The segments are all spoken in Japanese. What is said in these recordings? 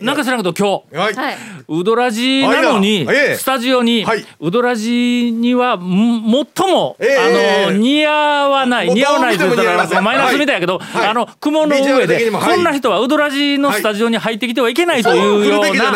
なんか知らんけど今日。はい。はい。ウドラジなのにスタジオにはい。ウドラジにはん最もええ。あの似合わない似合わないといませんマイナスみたいやけどはい。あの雲の上でこんな人はウドラジのスタジオに入ってきてはいけないというよそうな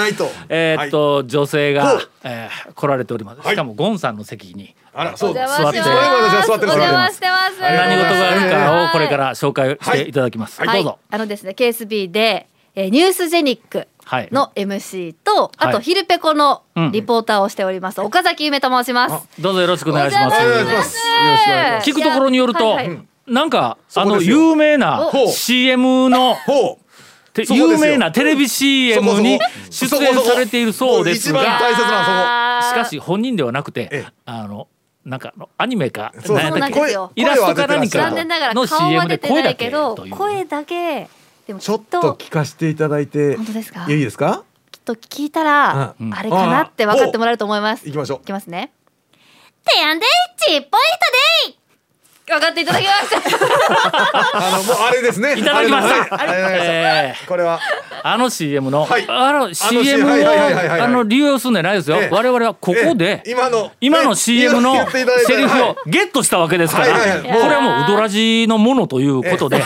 えーっと女性がえー来られております。はい。しかもゴンさんの席にあら、そうお邪魔してます。座って。私は座ってるお邪魔してます。何事があるかをこれから紹介していただきます。はい。どうぞ。あのですね、KSB で、えーニュースジェニックはい。の MC と、あはい。とヒルペコのうんリポーターをしております、岡崎ゆめと申します。どうぞよろしくお願いします。聞くところによると、はい。はい。なんかあの有名な CM の有名なテレビ CM に出演されているそうですが大切なあー。しかし本人ではなくてええ。あのなんかあのアニメかイラストか何か残念ながらの顔は CM で出て声だけないけどという。声だけでもきちょっとっと聞かせていただいて。本当ですか？いいですか？きっと聞いたら、うんあれかなって分かってもらえると思います。行きましょういきますね。てやんでチポイントでい分かっていただきました。あの、もうあれですね。いただきましたあれはいありがとうございましたえこれは。あの CM の、はい。あの CM をあの利用するんじゃないですよ、ええ。我々はここで、ええ。今の。今のね CM のセリフをはい。ゲットしたわけですから、はいはいはい。これはもうウドラジのものということで、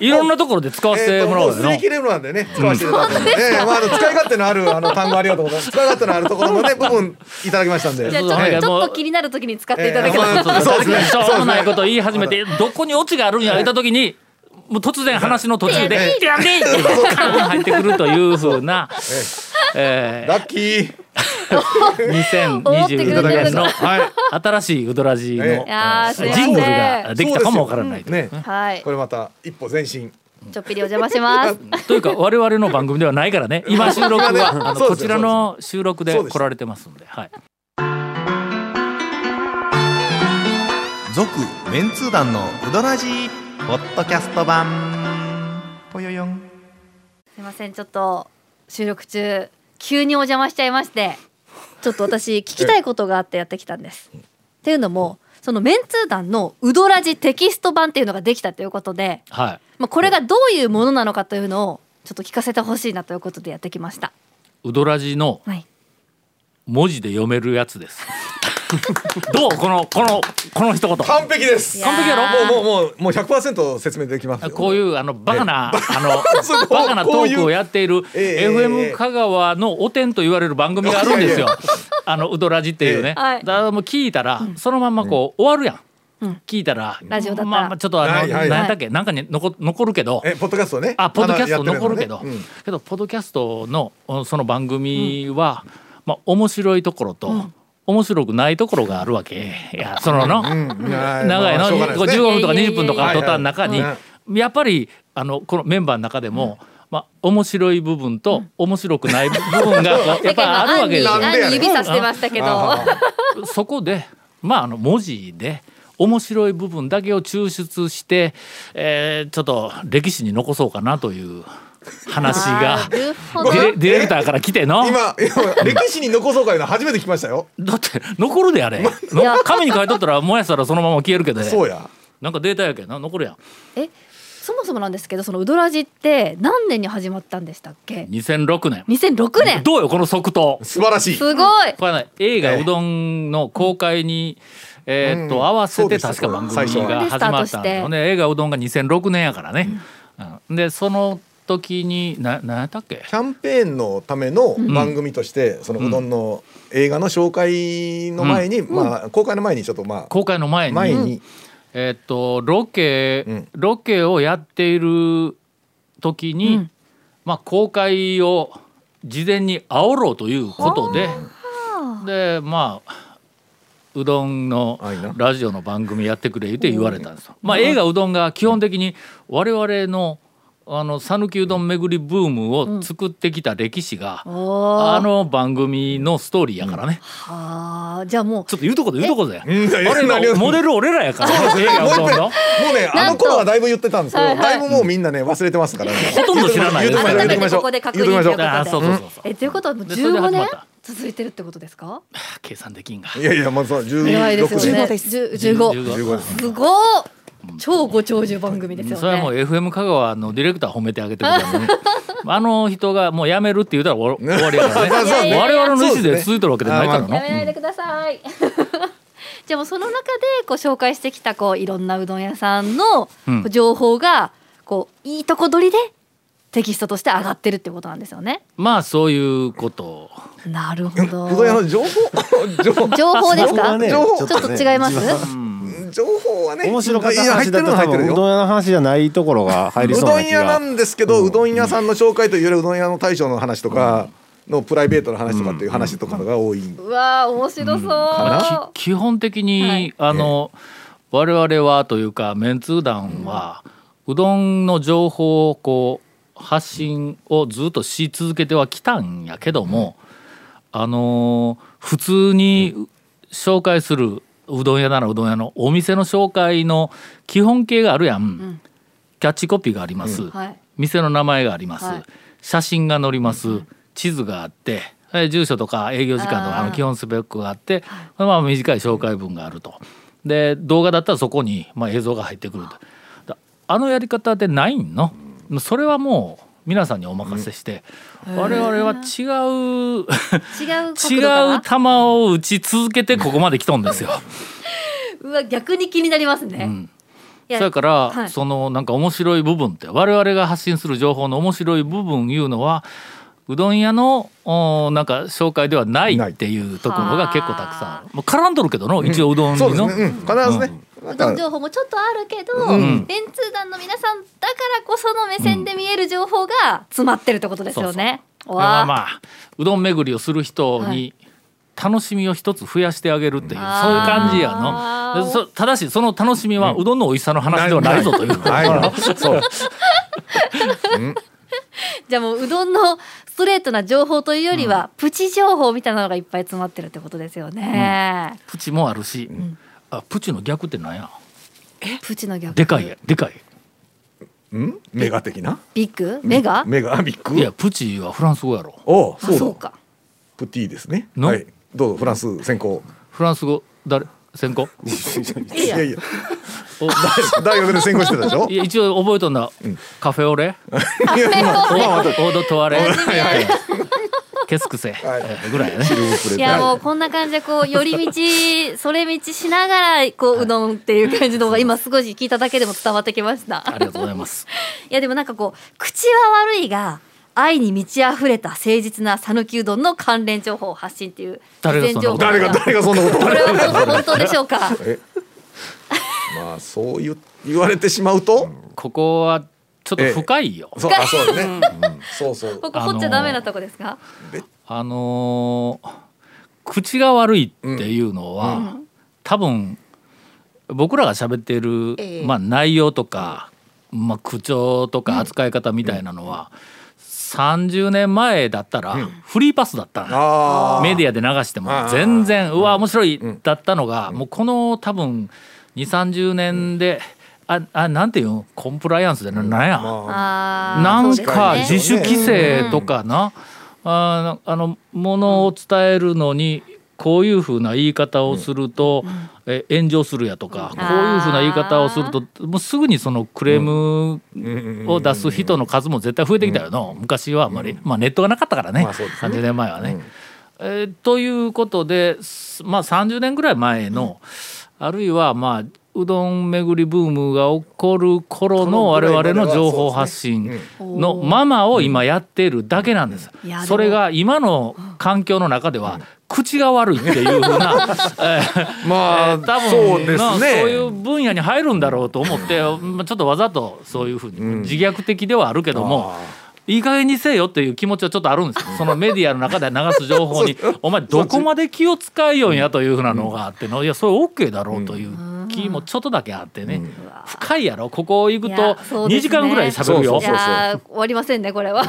いろんなところで使わせてもらおうよ。えもう擦り切れるなんでね使わせていただいて、ええまああの使い勝手のあるあの単語ありがとうございます。使い勝手のあるところのね部分いただきましたんで。じゃあちょそうっとちょっと気になる時に使っていただけたら、えそうですね。しょうもないことを言い始めてどこにオチがあるんや言った時にもう突然話の途中で「ええピャンディ!」ってカーン入ってくるというふうな、えラッキー。ー、思ってくれて2022る年の。はい。新しいウドラジの、ジングルができたかもわからないと。ね。はい。これまた一歩前進。ちょっぴりお邪魔します。というか我々の番組ではないからね。今収録はあのこちらの収録で来られてますんで、はい、続メンツー団のウドラジ。ーポッドキャスト版ぽよよんすいませんちょっと収録中急にお邪魔しちゃいましてちょっと私聞きたいことがあってやってきたんです。っていうのもそのメンツー団のウドラジテキスト版っていうのができたということで、はい、まあ、これがどういうものなのかというのをちょっと聞かせてほしいなということでやってきました。ウドラジのはい、文字で読めるやつです。どう？このこのこの一言。完璧です完璧やろもうもうもうもう100%説明できますよこういうあのバカな、あそうのバカなトークをやっているええ FM 香川のお天と言われる番組があるんですよ。あのウドラジっていうね。だからもう聞いたら、そのまんまこう終わるやん。うん聞いたら、ラジオだったらまあまあちょっとあの、はいはい何やったっけなんかに残残るけど。えポッドキャストねあポッドキャスト残るけど、のねうんけどポッドキャストのおその番組は、まあ面白いところと、面白くないところがあるわけ。いやそのの、うん。長いまあの、しょうがないですね。15分とかいやいやいや20分とか撮った中に、はいやっぱりあのこのメンバーの中でも、まあ面白い部分と面白くない部分が やっぱあるわけです指さしてましたけど、あ。そこでまああの文字で面白い部分だけを抽出して、えーちょっと歴史に残そうかなという話が。ディレディレクターから来ての？今今歴史に残そうかいうの初めて聞きましたよ。だって残るであれ。の紙に書いとったら燃やしたらそのまま消えるけど。ねそうや。なんかデータやけんな残るやん。えそもそもなんですけどそのウドラジって何年に始まったんでしたっけ？2006年。2006年。どうよこの即答。素晴らしい。すごい。これはね映画ええうどんの公開に、えーっとうん合わせて確か番組が始まったのね。映画うどんが2006年やからね、うん。でその時にな何やったっけ？キャンペーンのための番組として、そのうどんの映画の紹介の前に、まあ公開の前にちょっとまあ公開の前に。前に、えーっとロケ、うん。ロケをやっている時に、うん。まあ公開を事前に煽ろうということででまあうどんのラジオの番組やってくれ言って言われたんですよ。まあ映画うどんが基本的に我々のあの讃岐うどん巡りブームを作ってきた歴史が、おー。あの番組のストーリーやからね、はあじゃあもうちょっと言うとこで言うとこで、うんいやいやあれ何をのモデル俺らやからね映画 うどんの。もうねあの頃はだいぶ言ってたんですけど、はいはい。だいぶもうみんなね忘れてますからね。ほとんど知らない。言うてここで確認ときましょうというあそうそうそうそう。えということはもうでそれで15年続いてるってことですか？計算できんが。いやいやまずは十偉いですよね。六です十十五15ですすごっ超ご長寿番組ですよね。それはもう FM 香川のディレクター褒めてあげてくださいね。あの人がもう辞めるって言うたら終わ りやからね我々の意思で続いてるわけじゃないからなやめないでください。じゃあもうその中でこう紹介してきたこういろんなうどん屋さんの情報がこういいとこ取りでテキストとして上がってるってことなんですよね。まあそういうこと。なるほど。うどん屋の情報？情報？情報ですか？ね情報ちょっと違います？情報はね面白かったいや入ってる話だと多のは入ってるよ分うどん屋の話じゃないところが入りうそうな気どん屋ながんですけど、うどん屋さんの紹介というよりうどん屋の大将の話とかのプライベートの話とかっていう話とかが多い、うわー面白そう。基本的に、はい。あの我々はというかメンツー団は、うどんの情報をこう発信をずっとし続けてはきたんやけども、あの普通に紹介するうどん屋ならうどん屋のお店の紹介の基本形があるやん、キャッチコピーがあります、はい。店の名前があります、はい。写真が載ります、地図があってえ住所とか営業時間とかの基本スペックがあって、まあ、短い紹介文があると。で動画だったらそこに、まあ、映像が入ってくると。だあのやり方でないの？それはもう皆さんにお任せして、我々は違う違う球を打ち続けてここまで来とんですよ。な。うわ逆に気になりますね。うん。いやそれから、はい。そのなんか面白い部分って我々が発信する情報の面白い部分いうのはうどん屋のおなんか紹介ではないっていうところが結構たくさん。あるもう絡んどるけどの一応うどんにの、そうですね、うん、必ずね、どんか情報もちょっとあるけど、うん。電通団の皆さんだからこその目線で見える情報が詰まってるってことですよね。これはわあ。まあうどん巡りをする人はに楽しみを一つ増やしてあげるっていう、あー。そういう感じやの。ただしその楽しみはうどんの美味しさの話ではない。ぞという、ない。のそう。じゃあもううどんのストレートな情報というよりは、プチ情報みたいなのがいっぱい詰まってるってことですよね。プチもあるし、あプチの逆って何や？プチの逆？でかいや。でかい。うん？メガ的な？ビッグ？メガ、メガ？ビッグ？いやプチはフランス語やろ。おうそうそうか。プティですね。の？はい。どうぞフランス先行。フランス語？誰？専攻いやいや。お大大学で専攻してたでしょ？いや一応覚えとんだ、カフェオレ？まあオまあまたードトワレ真面目ケスクセ、はい。えーぐらいやね。いやもうこんな感じでこう寄り道それ道しながらこううどんっていう感じの方が今少し聞いただけでも伝わってきました。ありがとうございます。いやでもなんかこう口は悪いが愛に満ち溢れた誠実な讃岐うどんの関連情報発信っていう誰がそんなこと誰が誰がそんなことこれは本当本当でしょうか？え？まあそう言う言われてしまうと？ここはちょっと深いよ、そうあそうだね、うん。そうそう。ここ掘っちゃダメなとこですか？あのー口が悪いっていうのは、多分僕らが喋っている、ええ。まあ、内容とか、まあ、口調とか扱い方みたいなのは、30年前だったらフリーパスだったの。ああメディアで流しても。全然うわ面白いだったのが、もうこの多分2 3 0年でああなんていうの？コンプライアンスでななんや、まあ。ーなんか自主規制とかな、あーあのものを伝えるのにこういうふうな言い方をすると、え炎上するやとか、こういうふうな言い方をするともうすぐにそのクレームを出す人の数も絶対増えてきたよな、昔はあんまり、まあ、ネットがなかったからね,、まあね。30年前はね。えーということで、すまあ、30年ぐらい前の、あるいはまあうどん巡りブームが起こる頃の我々の情報発信のままを今やっているだけなんです。それが今の環境の中では口が悪いっていうふうな、えーまあ、えー多分そうですなね。そういう分野に入るんだろうと思って、まあちょっとわざとそういうふうに自虐的ではあるけども。いい加減にせよっていう気持ちはちょっとあるんですよ。そのメディアの中で流す情報に、お前どこまで気を使いよんやというふうなのがあっての、いや、それ OK だろうという気もちょっとだけあってね。深いやろ。ここ行くいと2やそうですね。時間ぐらい喋るよ。終わりませんねこれは。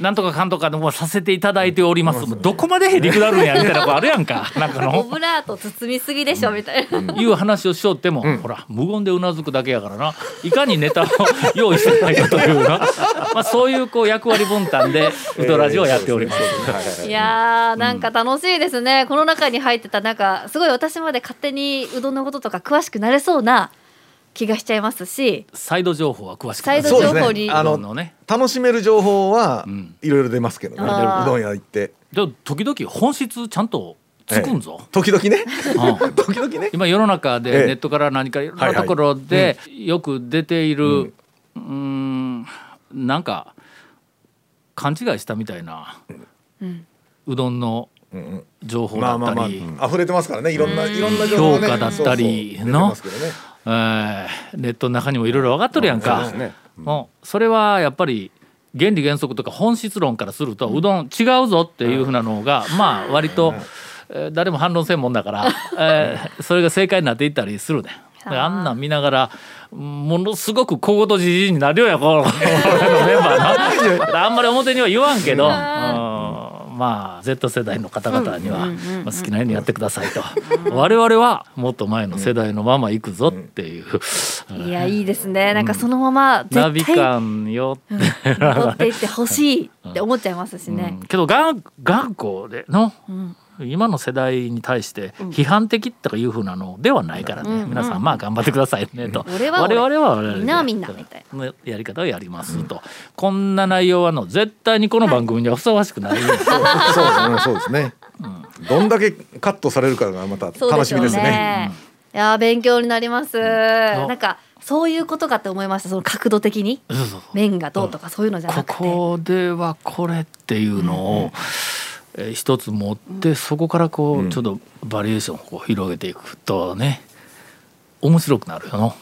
なんとかかんとかでもさせていただいております、どこまでへりくだるんやみたいな子あるやんか。なんかオの。ブラート包みすぎでしょみたいな。いう話をしよっても、ほら無言でうなずくだけやからな。いかにネタを用意してないかというな、まあ、そういうこう役割分担でウドラジをやっております。いやーなんか楽しいですね、この中に入ってたなんかすごい私まで勝手にうどんのこととか詳しくなれそうな気がしちゃいますしサイド情報は詳しくサイド情報に。ね。あのね。楽しめる情報はうん。いろいろ出ますけどね、あー。うどん屋行って。でも時々本質ちゃんとつくんぞ。時々ね。うん 時々ね。今世の中でええ。ネットから何かいろんなところでよく出ているうーんなんか勘違いしたみたいなうん。うどんのうんうん。情報だまあまあまあったり溢れてますからね。いろんないろんな情報がね。評価だったりそうそう。の出てますけどね。えーネットの中にもいろいろ分かっとるやんか。そうです。ね。もうそれはやっぱり原理原則とか本質論からするとうどん違うぞっていうふうなのがまあ割とえー誰も反論せんもんだから えーそれが正解になっていったりするね。であ。んなん見ながらものすごく小言じじいになるよやこのメンバーな。あんまり表には言わんけど、うんまあ Z 世代の方々には、まあ、好きなようにやってくださいと。我々はもっと前の世代のまま行くぞっていう、いやいいですね。なんかそのままナビ絶対感よって、残っていってほしいって思っちゃいますしね。うん、けど頑頑固でのうん今の世代に対して批判的とかいうふうなのではないからね、うん。皆さんまあ頑張ってくださいねと、俺は俺我々は我々でみんなはみんなみたいのやり方をやりますと、こんな内容はの絶対にこの番組にはふさわしくないんです。よ そううんそうですね。どんだけカットされるかがまたそう楽しみですね。ね。いやー勉強になります。なんかそういうことかって思いました。その角度的に？そうそうそう。面がどうとかそういうのじゃなこくて。こではこれっていうのを、えー一つ持ってそこからこう、うん。ちょっとバリエーションをこう広げていくとね面白くなるよの。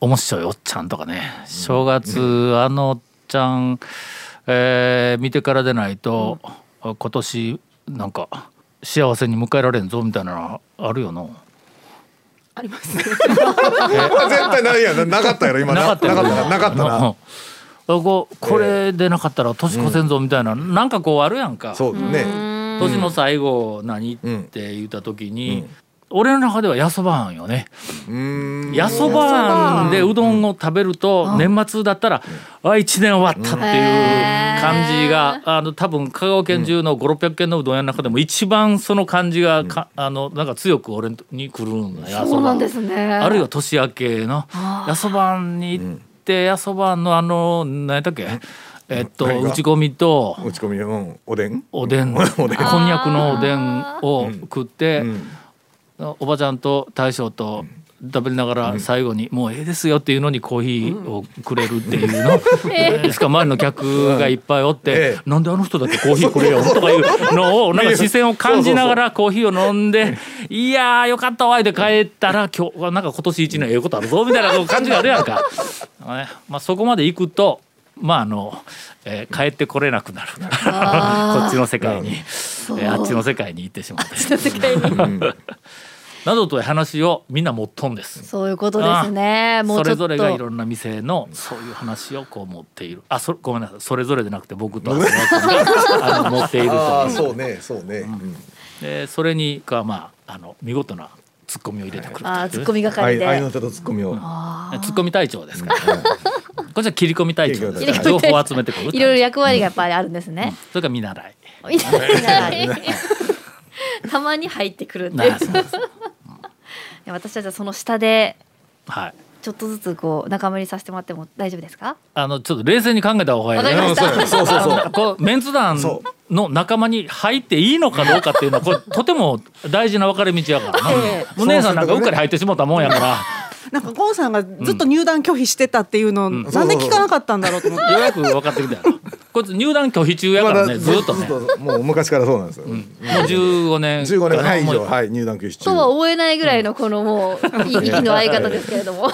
面白いおっちゃんとかね。正月、あのおっちゃん、えー見てからでないと、あ今年なんか幸せに迎えられんぞみたいなのあるよの？あります。絶対ないやん。なかったやろ今な。かったよ。なかったな。なかったな。うんこうこれでなかったら年越せんぞみたいな、なんかこうあるやんか。そうね。年の最後何？って言った時に、俺の中ではやそばあんよね。うーん。やそばあんでうどんを食べると年末だったら、あ一年終わったっていう感じが、あの多分香川県中の5600軒のうどん屋の中でも一番その感じがか、あのなんか強く俺に来るんだやそうなんんですね。あるいは年明けのやそばんに行ってやそばんのあの何やったっけ？え？っと打ち込みと打ち込みうん。おでん？おでん。こんにゃくのおでんを食って、おばちゃんと大将と食べながら最後に「もうええですよ」っていうのにコーヒーをくれるっていうの、えーしかも周りの客がいっぱいおってえ「なんであの人だけコーヒーくれよ」とかいうのをなんか視線を感じながらコーヒーを飲んで「いやーよかったわ」で帰ったら今日はなんか今年一年ええことあるぞみたいな感じがあるやんか。ね。まあ、そこまで行くとまああの、えー帰ってこれなくなる。こっちの世界に、えーあっちの世界に行ってしまって。などという話をみんな持っとんです。そういうことですね。それぞれがいろんな店のそういう話をこう持っている。あ、そごめんなさい。それぞれでなくて僕とあの持っているという。ああそうねそうねうんでそれにかまああの見事なツッコミを入れてくる。あーツッコミ係で。愛愛の手とツッコミをツッコミ隊長ですから。こっちは切り込み隊長ですから。切情報を集めてくる。いろいろ役割がやっぱりあるんですね。それから見習い。みたいな たまに入ってくるっていう。なそうです私たちはその下ではい。ちょっとずつこう仲間入りさせてもらっても大丈夫ですか？あのちょっと冷静に考えた方がいいそうそうそうこうメンツ団その仲間に入っていいのかどうかっていうのはこれとても大事な分かれ道やからな。えもう姉さんなんかうっかり入ってしもったもんやから。なんかゴンさんがずっと入団拒否してたっていうのを、なんで聞かなかったんだろうと思って。ようやく分かってきた。こいつ入団拒否中やからね、ずっとね。ももう昔からそうなんですよ。う15年。か15年はい以もう。上はい入団休止中。とは思えないぐらいのこのもういい息の合い方ですけれども。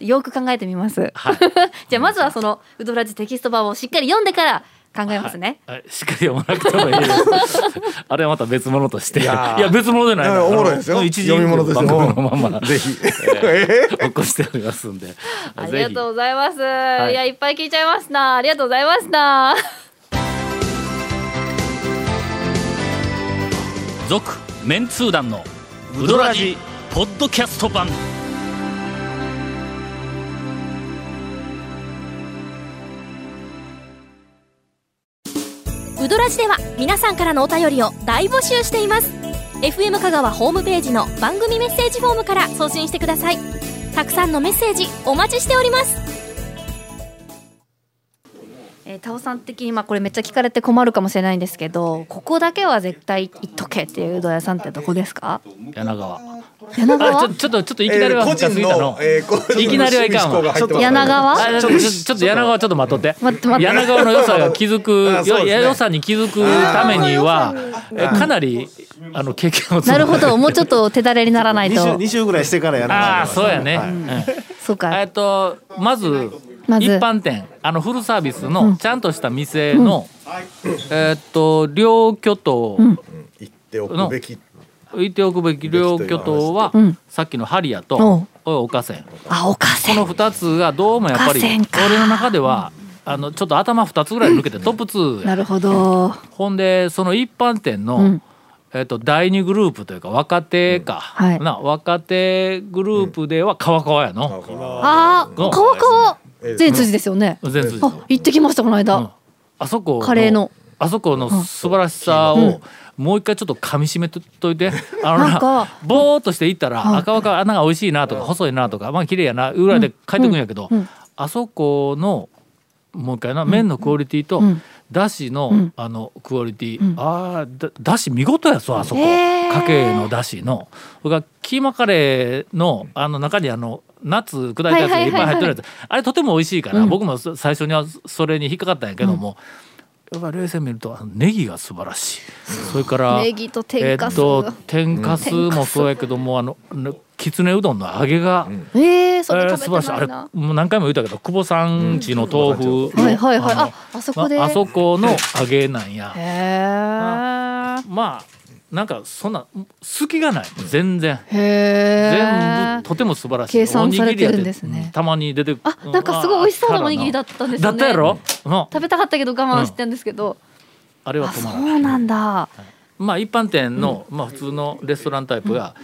よく考えてみます。はい。じゃあまずはそのウドラジテキスト版をしっかり読んでから考えますね、はい、しっかり読まなくてもいいです。あれはまた別物として。いや別物じゃな。いおもろいですよ。一時読み物ですよ。のまま。ぜひ。起こしておりますんで。ありがとうう。ございます、いい、やいっぱい聞いちゃいますな。ありがとうございました続メンツー団のウドラジポッドキャスト版。ウドラジでは皆さんからのお便りを大募集しています。FM 香川ホームページの番組メッセージフォームから送信してください。たくさんのメッセージお待ちしております。えー、タオさん的にまあこれめっちゃ聞かれて困るかもしれないんですけどここだけは絶対行っとけっていううどん屋さんってどこですか？柳川。柳川？あちょちょっとちょっといきなりはえー深すぎたの？えー個人のいきなりはいかんわ。趣味思考が入ってます柳川？あちょっとちょっと柳川ちょっと待っとって。待って待って。柳川の良さが気づく、あそうですね。よ良さに気づくためには、えかなりあの経験を積むなるほど。もうちょっと手だれにならない二週と二週ぐらいしてからやらああない。とそうやね。はい。うん。そうか。えっとまずまず。一般店。あのフルサービスのちゃんとした店の、えっと両巨頭、言っておくべき置いておくべき両巨頭は、うん。さっきのハリアおと岡線あおかせこの2つがどうもやっぱり俺の中ではあのちょっと頭2つぐらい抜けてトップ2や。なるほど。ほんでその一般店の、うん。えっと第二グループというか若手か、はい。な若手グループでは川川やの、あー川川。えー全辻ですよね。全通あ行ってきましたこの間、うん。あそこカレーのあそこの素晴らしさをもう一回ちょっと噛み締めとといて。あのなぼーっとしていったらはい赤若穴が美味しいなとか細いなとかまあ綺麗やなぐらいで帰ってくるんやけど、あそこのもう一回な麺のクオリティとうん。だしの、ん。あのクオリティ、ん。あーだだし見事やぞあそこ。かけのだしの。それからキーマカレーのあの中にあのナッツ砕いたやつがいっぱい入ってるやつ、あれとても美味しいから、うん。僕もそ最初にはそれに引っかかったんやけども、やっぱ冷静に見るとネギが素晴らしい、それからネギと天えかす。っと天かすもそうやけどもあのねきつねうどんの揚げが、えー、そえれ食べー素晴らしいあれてない。な、もう何回も言ったけど久保さんちの豆腐、はいはいはい。のああそこで。ああそこの揚げなんや。へえまあなんかそんな隙がない。全然。へえ全部とても素晴らしい。計算されてるんですね。たまに出てくあなんかすごい美味しそうなおにぎりだったんですよね。だったやろ、うん。食べたかったけど我慢してたんですけど、あれは止まらない。うなんだ。まあ一般店の、まあ普通のレストランタイプが、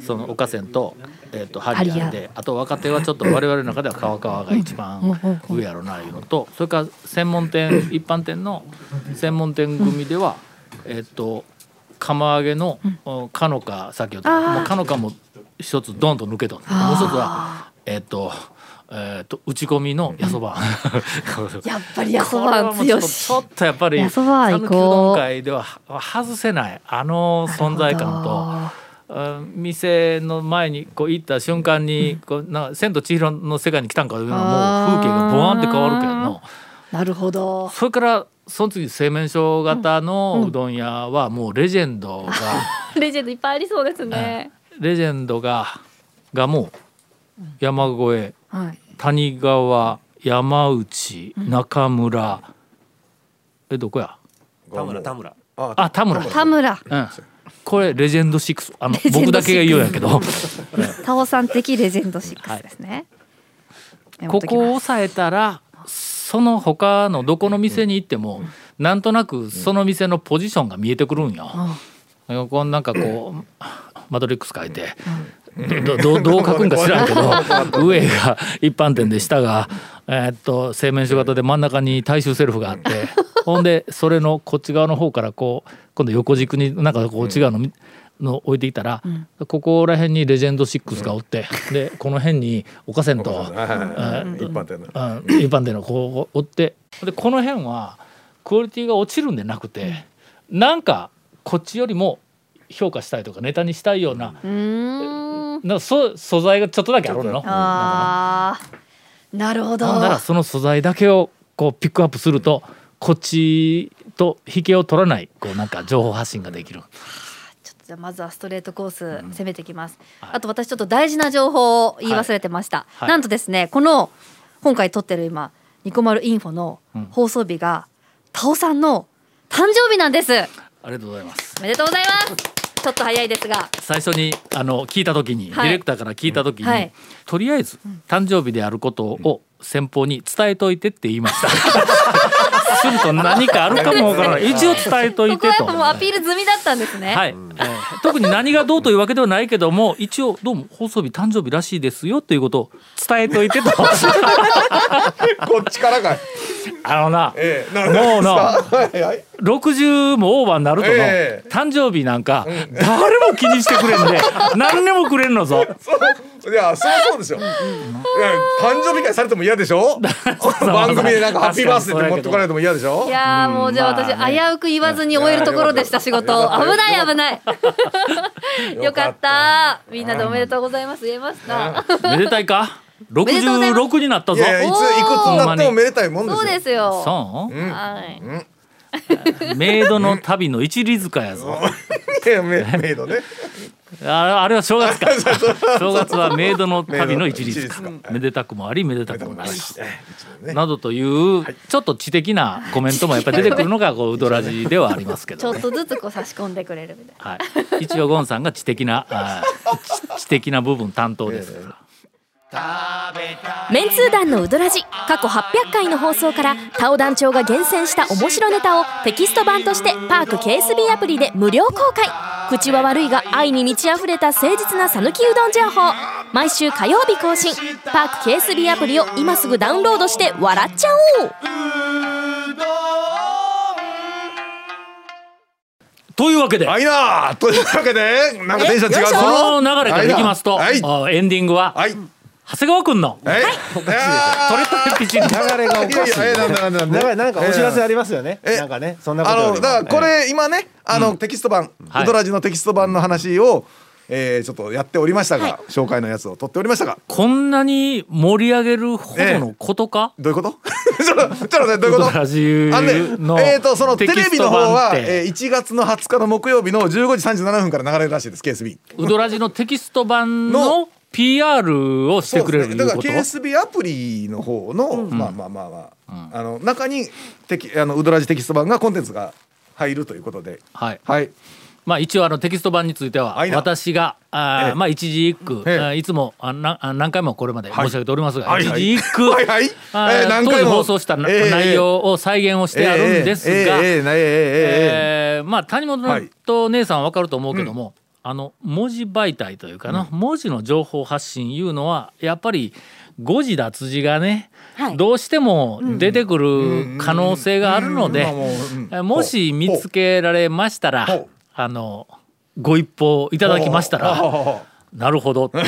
その岡線と,、えー、とハリアハリであと若手はちょっと我々の中では川川が一番上やろないうのとそれから専門店一般店の専門店組では、えっ、と釜揚げのおかのか先ほどもうかのかも一つドンと抜けともう一つはえっ、とえー、と打ち込みのやそば、やっぱりやそば強し。ちょっとやっぱりやそば行こう。讃岐うどん会では外せないあの存在感とあ店の前にこう行った瞬間にこうな千と千尋の世界に来たんかいうのはもう風景がボワンって変わるけどのなるほど。それからその次製麺所型のうどん屋はもうレジェンドが、レジェンドいっぱいありそうですね、レジェンドががもう山越えはい。谷川山内中村。えどこや？田村。田村。あ田村。田村。うん、これレジェンド6あの僕だけが言うんやけど。タオさん的レジェンド6ですね、ここを抑えたらその他のどこの店に行ってもなんとなくその店のポジションが見えてくるんよ。こうなんかこうマトリックス書いてどどどどう書くんか知らんけど 上が一般店で下が、えーっと製麺所型で真ん中に大衆セルフがあって ほんでそれのこっち側の方からこう今度横軸になんかこう違うの,、の置いていたら、ここら辺にレジェンド6がおって でこの辺に岡線と。一般店のうん。一般でのこう追ってでこの辺はクオリティが落ちるんでなくて、なんかこっちよりも評価したいとかネタにしたいような,、うーん。なんかそ素材がちょっとだけあるの。あー。なるほど。ならその素材だけをこうピックアップするとこっちと引けを取らないこうなんか情報発信ができる。じゃあまずはストレートコース攻めてきます、はい。あと私ちょっと大事な情報を言い忘れてました、はい。なんとですねこの今回撮ってる今ニコマルインフォのうん。放送日がタオさんの誕生日なんです。ありがとうございます。おめでとうございます。ちょっと早いですが。最初にあの聞いた時に、はい。ディレクターから聞いた時に、はい。とりあえず誕生日であることを先方に伝えといてって言いましたすると何かあるかもわからない。一応伝えといここはやてともうアピール済みだったんですね。はい、えー特に何がどうというわけではないけども一応どうも放送日誕生日らしいですよということを伝えといてと。こっちからかい。あのな、ええ、なもうなはいはい。60もオーバーになるとの、ええ。誕生日なんか誰も気にしてくれんで 何でもくれんのぞ。いやそうそうですよ。いや誕生日会されても嫌でしょ？番組でなんかハッピーバースデーって持ってこられても嫌でしょ？い。やーもうじゃあまあ私ね。危うく言わずに終えるところでした仕事。を危ない危ない。よかった。みんなでおめでとうございます。言えましためでたいか？めでとうございます66になったぞ。いついくつになってもめでたいもんですよ。そうですよ。そうはい。メイドの旅の一里塚やぞ。いやメメイドね。ああれは正月か。正月はメイドの旅の一里メイド塚。めでたくもありめでたくもなしね。などというちょっと知的なコメントもやっぱり出てくるのがこうウドラジではありますけちどね。ょっとずつこう差し込んでくれるみたいはい、一応ゴンさんが知的な知的な部分担当ですから。メンツー団のウドラジ過去800回の放送からタオ団長が厳選した面白ネタをテキスト版としてパーク KSB アプリで無料公開。口は悪いが愛に満ち溢れた誠実な讃岐うどん情報。毎週火曜日更新。パーク KSB アプリを今すぐダウンロードして笑っちゃおう。というわけで、あいな。あというわけでなんかテンション違うぞ。この流れからいきますと、はい。あエンディングは、はい。長谷川くんの。はい。トレトレピチリ流れがおかしい。いやいやなんだなんだなんだ。なんかなんかお知らせありますよね。えなんかね。そんなことあのだからこれ今ねあのテキスト版はい。ウドラジのテキスト版の話をえーちょっとやっておりましたが紹介のやつを取っておりましたが。こんなに盛り上げるほどのことか、どういうこと？ちょっとちょっとねどういうこと？あのねのえーとそのテレビの方はえー1月の20日の木曜日の15時37分から流れるらしいです KSB ウドラジのテキスト版のの PR をしてくれる、ね、だから KSB アプリの方の、うん、まあまあまあまあ,うん、あの中にテキあのウドラジテキスト版がコンテンツが入るということで。はい、はい。まあ、一応あのテキスト版については私があ、ええ、まあ一時一句、ええ、いつもあなあ何回もこれまで申し上げておりますが、はい、一時一句、はいはい。はいい、当時放送した内容を再現をしてあるんですがまあ谷本と姉さんは分かると思うけども、あの文字媒体というかな、文字の情報発信いうのはやっぱり誤字脱字がね、はい。どうしても出てくる可能性があるので、もし見つけられましたらあのご一報いただきましたらあなるほどって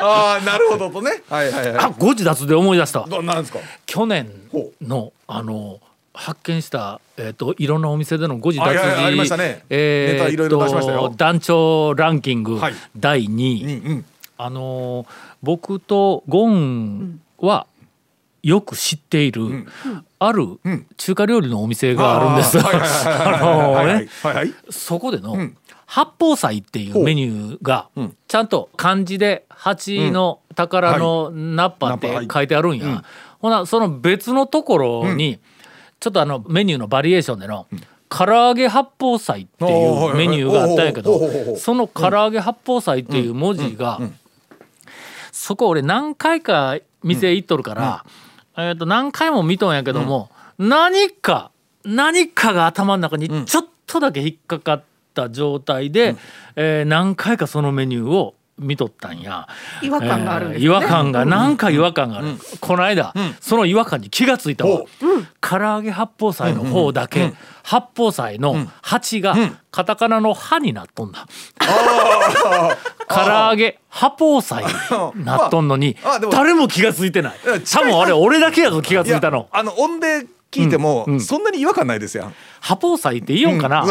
あ。ーなるほどとね。はいはいはい。あ誤字脱で思い出したわ。どなんですか？去年ほのあの発見した、えー、といろんなお店での誤字脱字、ね。えーネタいろいろ出しましたよ。と団長ランキングはい。第2位、うんうん。あのー僕とゴンはよく知っている、あるん。中華料理のお店があるんです。そこでの、ん。八宝菜っていうメニューが、ん。ちゃんと漢字で蜂の宝のナッパって書いてあるんや、うん。ほなその別のところに、ちょっとあのメニューのバリエーションでの、唐揚げ八宝菜っていうメニューがあったんやけどその唐揚げ八宝菜っていう文字が、そこ俺何回か店行っとるから、えー、と何回も見とんやけども、何か何かが頭の中にちょっとだけ引っかかった状態で、えー何回かそのメニューを見とったんや。違和感があるんですえー違和感がなんか違和感がある、この間、その違和感に気がついたわ、ほ唐揚げ八宝菜の方だけ、八宝菜の八がカタカナの「歯になっとんだ、唐揚げ八宝菜になっとんのに、誰も気がついてない。や多分あれ俺だけやぞ気がついたの。あの音で聞いても、うん。うん。そんなに違和感ないですやん。八宝菜って言おんかな、